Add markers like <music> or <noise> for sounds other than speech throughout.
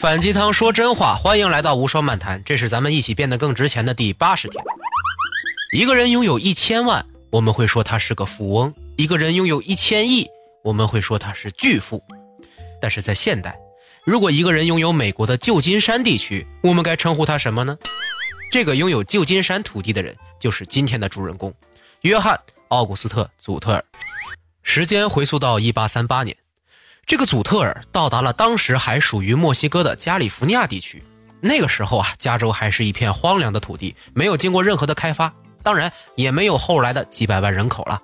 反鸡汤说真话，欢迎来到无双漫谈，这是咱们一起变得更值钱的第八十天。一个人拥有一千万，我们会说他是个富翁；一个人拥有一千亿，我们会说他是巨富。但是在现代，如果一个人拥有美国的旧金山地区，我们该称呼他什么呢？这个拥有旧金山土地的人，就是今天的主人公——约翰·奥古斯特·祖特尔。时间回溯到一八三八年，这个祖特尔到达了当时还属于墨西哥的加利福尼亚地区。那个时候啊，加州还是一片荒凉的土地，没有经过任何的开发，当然也没有后来的几百万人口了。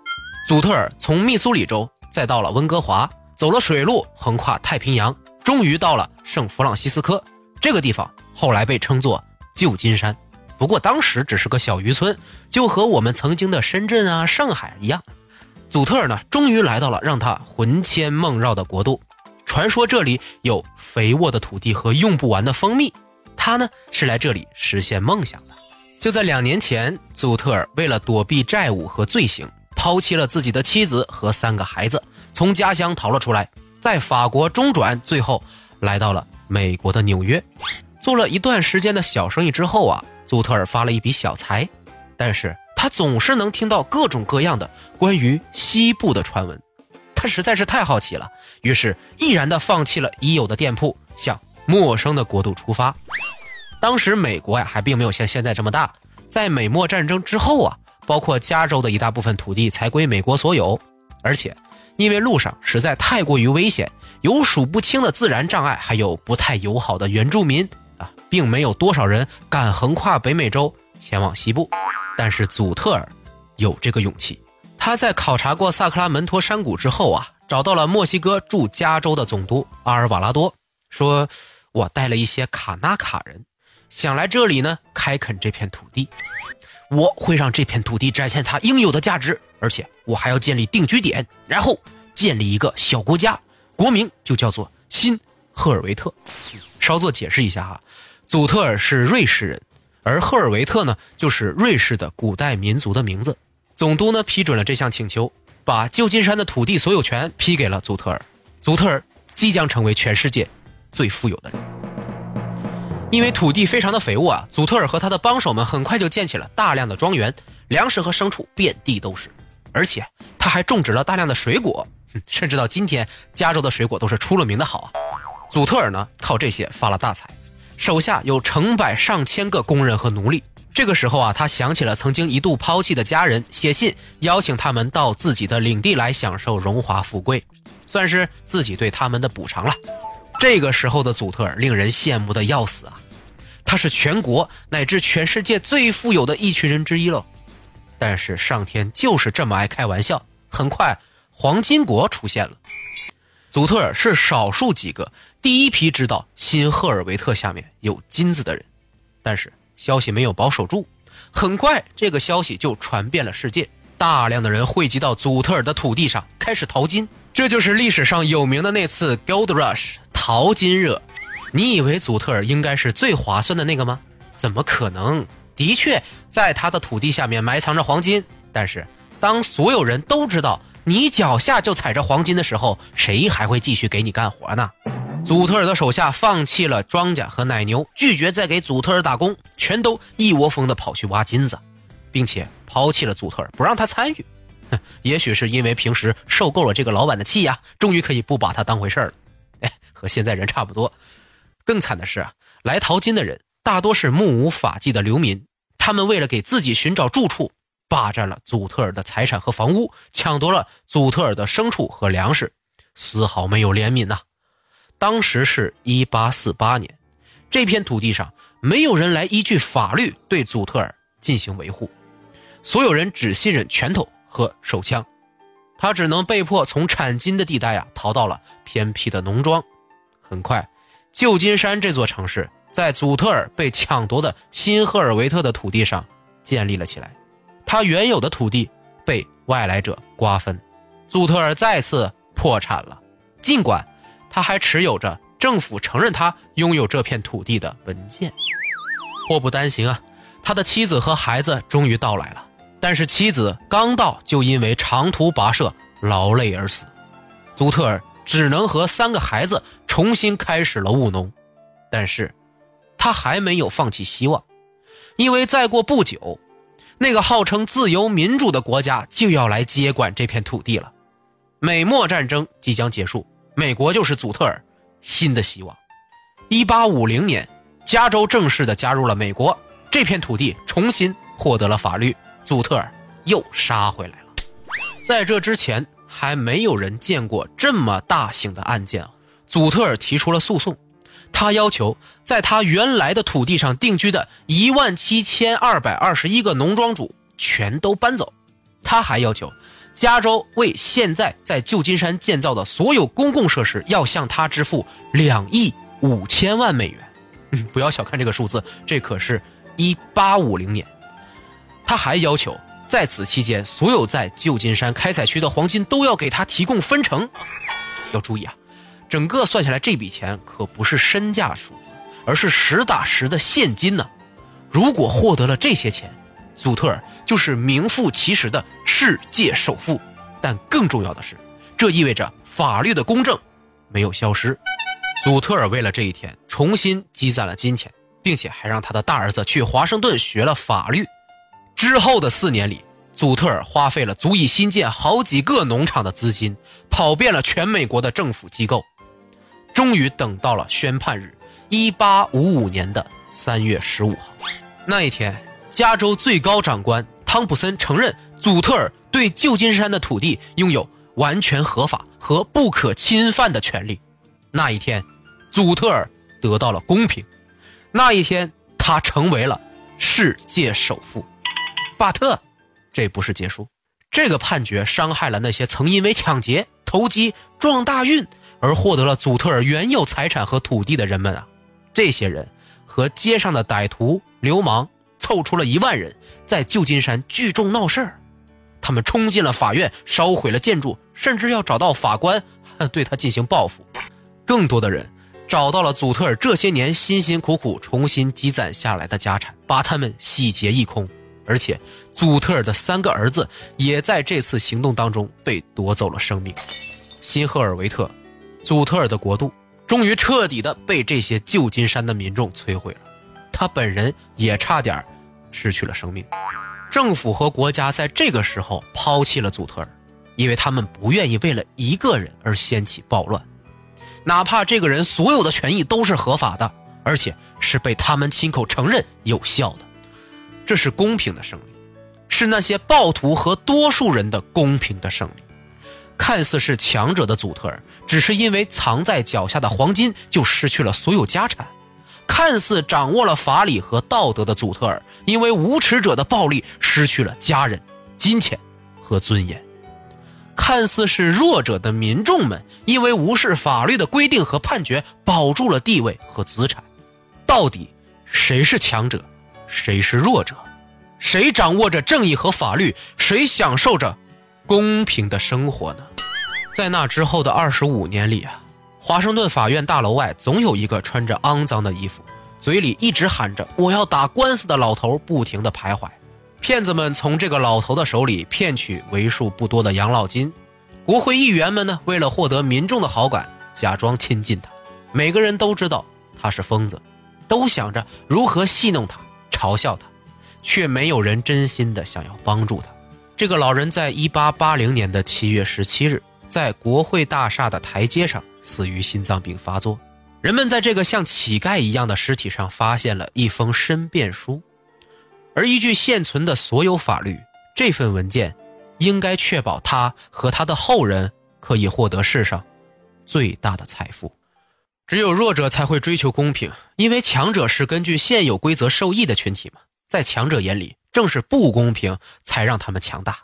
祖特尔从密苏里州再到了温哥华，走了水路，横跨太平洋，终于到了圣弗朗西斯科这个地方，后来被称作旧金山。不过当时只是个小渔村，就和我们曾经的深圳啊、上海一样。祖特尔呢，终于来到了让他魂牵梦绕的国度。传说这里有肥沃的土地和用不完的蜂蜜。他呢是来这里实现梦想的。就在两年前，祖特尔为了躲避债务和罪行，抛弃了自己的妻子和三个孩子，从家乡逃了出来，在法国中转，最后来到了美国的纽约。做了一段时间的小生意之后啊。祖特尔发了一笔小财，但是他总是能听到各种各样的关于西部的传闻，他实在是太好奇了，于是毅然的放弃了已有的店铺，向陌生的国度出发。当时美国呀还并没有像现在这么大，在美墨战争之后啊，包括加州的一大部分土地才归美国所有，而且因为路上实在太过于危险，有数不清的自然障碍，还有不太友好的原住民啊。并没有多少人敢横跨北美洲前往西部，但是祖特尔有这个勇气。他在考察过萨克拉门托山谷之后啊，找到了墨西哥驻加州的总督阿尔瓦拉多，说：“我带了一些卡纳卡人，想来这里呢开垦这片土地，我会让这片土地展现它应有的价值，而且我还要建立定居点，然后建立一个小国家，国名就叫做新赫尔维特。”稍作解释一下哈。祖特尔是瑞士人，而赫尔维特呢，就是瑞士的古代民族的名字。总督呢批准了这项请求，把旧金山的土地所有权批给了祖特尔。祖特尔即将成为全世界最富有的人。因为土地非常的肥沃啊，祖特尔和他的帮手们很快就建起了大量的庄园，粮食和牲畜遍地都是，而且他还种植了大量的水果，甚至到今天，加州的水果都是出了名的好啊。祖特尔呢靠这些发了大财。手下有成百上千个工人和奴隶。这个时候啊，他想起了曾经一度抛弃的家人，写信邀请他们到自己的领地来享受荣华富贵，算是自己对他们的补偿了。这个时候的祖特尔令人羡慕的要死啊！他是全国乃至全世界最富有的一群人之一喽。但是上天就是这么爱开玩笑，很快黄金国出现了。祖特尔是少数几个。第一批知道新赫尔维特下面有金子的人，但是消息没有保守住，很快这个消息就传遍了世界，大量的人汇集到祖特尔的土地上开始淘金，这就是历史上有名的那次 Gold Rush 淘金热。你以为祖特尔应该是最划算的那个吗？怎么可能？的确，在他的土地下面埋藏着黄金，但是当所有人都知道你脚下就踩着黄金的时候，谁还会继续给你干活呢？祖特尔的手下放弃了庄稼和奶牛，拒绝再给祖特尔打工，全都一窝蜂的跑去挖金子，并且抛弃了祖特尔，不让他参与。哼 <laughs> 也许是因为平时受够了这个老板的气呀，终于可以不把他当回事了。<laughs> 哎，和现在人差不多。更惨的是啊，来淘金的人大多是目无法纪的流民，他们为了给自己寻找住处，霸占了祖特尔的财产和房屋，抢夺了祖特尔的牲畜和粮食，丝毫没有怜悯呐。当时是一八四八年，这片土地上没有人来依据法律对祖特尔进行维护，所有人只信任拳头和手枪，他只能被迫从产金的地带啊逃到了偏僻的农庄。很快，旧金山这座城市在祖特尔被抢夺的新赫尔维特的土地上建立了起来，他原有的土地被外来者瓜分，祖特尔再次破产了，尽管。他还持有着政府承认他拥有这片土地的文件。祸不单行啊，他的妻子和孩子终于到来了，但是妻子刚到就因为长途跋涉劳累而死，祖特尔只能和三个孩子重新开始了务农。但是，他还没有放弃希望，因为再过不久，那个号称自由民主的国家就要来接管这片土地了。美墨战争即将结束，美国就是祖特尔新的希望。一八五零年，加州正式的加入了美国，这片土地重新获得了法律，祖特尔又杀回来了。在这之前，还没有人见过这么大型的案件啊！祖特尔提出了诉讼，他要求在他原来的土地上定居的一万七千二百二十一个农庄主全都搬走，他还要求。加州为现在在旧金山建造的所有公共设施要向他支付两亿五千万美元。嗯，<laughs> 不要小看这个数字，这可是一八五零年。他还要求在此期间，所有在旧金山开采区的黄金都要给他提供分成。要注意啊，整个算下来这笔钱可不是身价数字，而是实打实的现金呢。如果获得了这些钱，祖特尔就是名副其实的世界首富，但更重要的是，这意味着法律的公正没有消失。祖特尔为了这一天重新积攒了金钱，并且还让他的大儿子去华盛顿学了法律。之后的四年里，祖特尔花费了足以新建好几个农场的资金，跑遍了全美国的政府机构，终于等到了宣判日——一八五五年的三月十五号。那一天。加州最高长官汤普森承认，祖特尔对旧金山的土地拥有完全合法和不可侵犯的权利。那一天，祖特尔得到了公平。那一天，他成为了世界首富。巴特，这不是结束。这个判决伤害了那些曾因为抢劫、投机、撞大运而获得了祖特尔原有财产和土地的人们啊！这些人和街上的歹徒、流氓。凑出了一万人，在旧金山聚众闹事儿，他们冲进了法院，烧毁了建筑，甚至要找到法官，<laughs> 对他进行报复。更多的人找到了祖特尔这些年辛辛苦苦重新积攒下来的家产，把他们洗劫一空。而且，祖特尔的三个儿子也在这次行动当中被夺走了生命。新赫尔维特，祖特尔的国度终于彻底的被这些旧金山的民众摧毁了。他本人也差点失去了生命。政府和国家在这个时候抛弃了祖特尔，因为他们不愿意为了一个人而掀起暴乱，哪怕这个人所有的权益都是合法的，而且是被他们亲口承认有效的。这是公平的胜利，是那些暴徒和多数人的公平的胜利。看似是强者的祖特尔，只是因为藏在脚下的黄金就失去了所有家产。看似掌握了法理和道德的祖特尔，因为无耻者的暴力失去了家人、金钱和尊严；看似是弱者的民众们，因为无视法律的规定和判决，保住了地位和资产。到底谁是强者，谁是弱者？谁掌握着正义和法律？谁享受着公平的生活呢？在那之后的二十五年里啊。华盛顿法院大楼外，总有一个穿着肮脏的衣服、嘴里一直喊着“我要打官司”的老头不停地徘徊。骗子们从这个老头的手里骗取为数不多的养老金。国会议员们呢，为了获得民众的好感，假装亲近他。每个人都知道他是疯子，都想着如何戏弄他、嘲笑他，却没有人真心的想要帮助他。这个老人在一八八零年的七月十七日，在国会大厦的台阶上。死于心脏病发作，人们在这个像乞丐一样的尸体上发现了一封申辩书，而依据现存的所有法律，这份文件应该确保他和他的后人可以获得世上最大的财富。只有弱者才会追求公平，因为强者是根据现有规则受益的群体嘛，在强者眼里，正是不公平才让他们强大。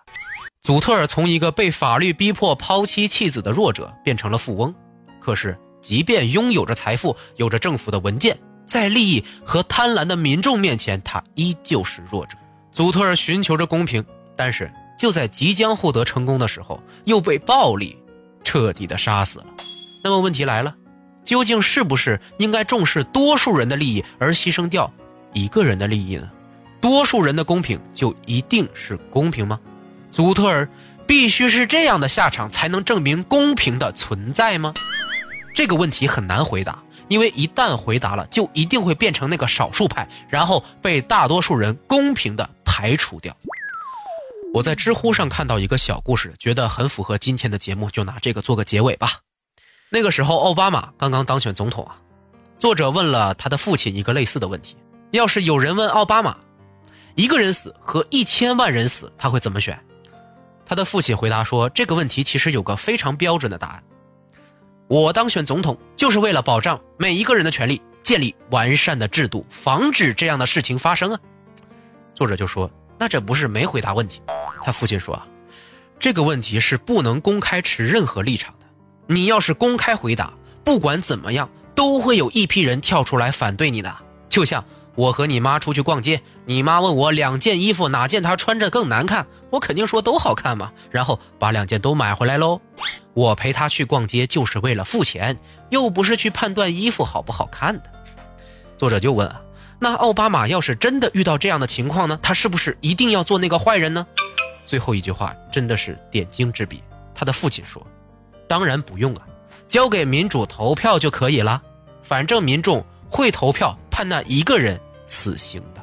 祖特尔从一个被法律逼迫抛妻弃子的弱者变成了富翁。可是，即便拥有着财富，有着政府的文件，在利益和贪婪的民众面前，他依旧是弱者。祖特尔寻求着公平，但是就在即将获得成功的时候，又被暴力彻底的杀死了。那么问题来了，究竟是不是应该重视多数人的利益而牺牲掉一个人的利益呢？多数人的公平就一定是公平吗？祖特尔必须是这样的下场才能证明公平的存在吗？这个问题很难回答，因为一旦回答了，就一定会变成那个少数派，然后被大多数人公平的排除掉。我在知乎上看到一个小故事，觉得很符合今天的节目，就拿这个做个结尾吧。那个时候奥巴马刚刚当选总统啊，作者问了他的父亲一个类似的问题：要是有人问奥巴马，一个人死和一千万人死，他会怎么选？他的父亲回答说：“这个问题其实有个非常标准的答案。我当选总统就是为了保障每一个人的权利，建立完善的制度，防止这样的事情发生啊。”作者就说：“那这不是没回答问题？”他父亲说：“啊，这个问题是不能公开持任何立场的。你要是公开回答，不管怎么样，都会有一批人跳出来反对你的。就像我和你妈出去逛街，你妈问我两件衣服哪件她穿着更难看，我肯定说都好看嘛，然后把两件都买回来喽。我陪她去逛街就是为了付钱，又不是去判断衣服好不好看的。”作者就问啊，那奥巴马要是真的遇到这样的情况呢？他是不是一定要做那个坏人呢？最后一句话真的是点睛之笔。他的父亲说：“当然不用啊，交给民主投票就可以了。反正民众会投票判那一个人死刑的。”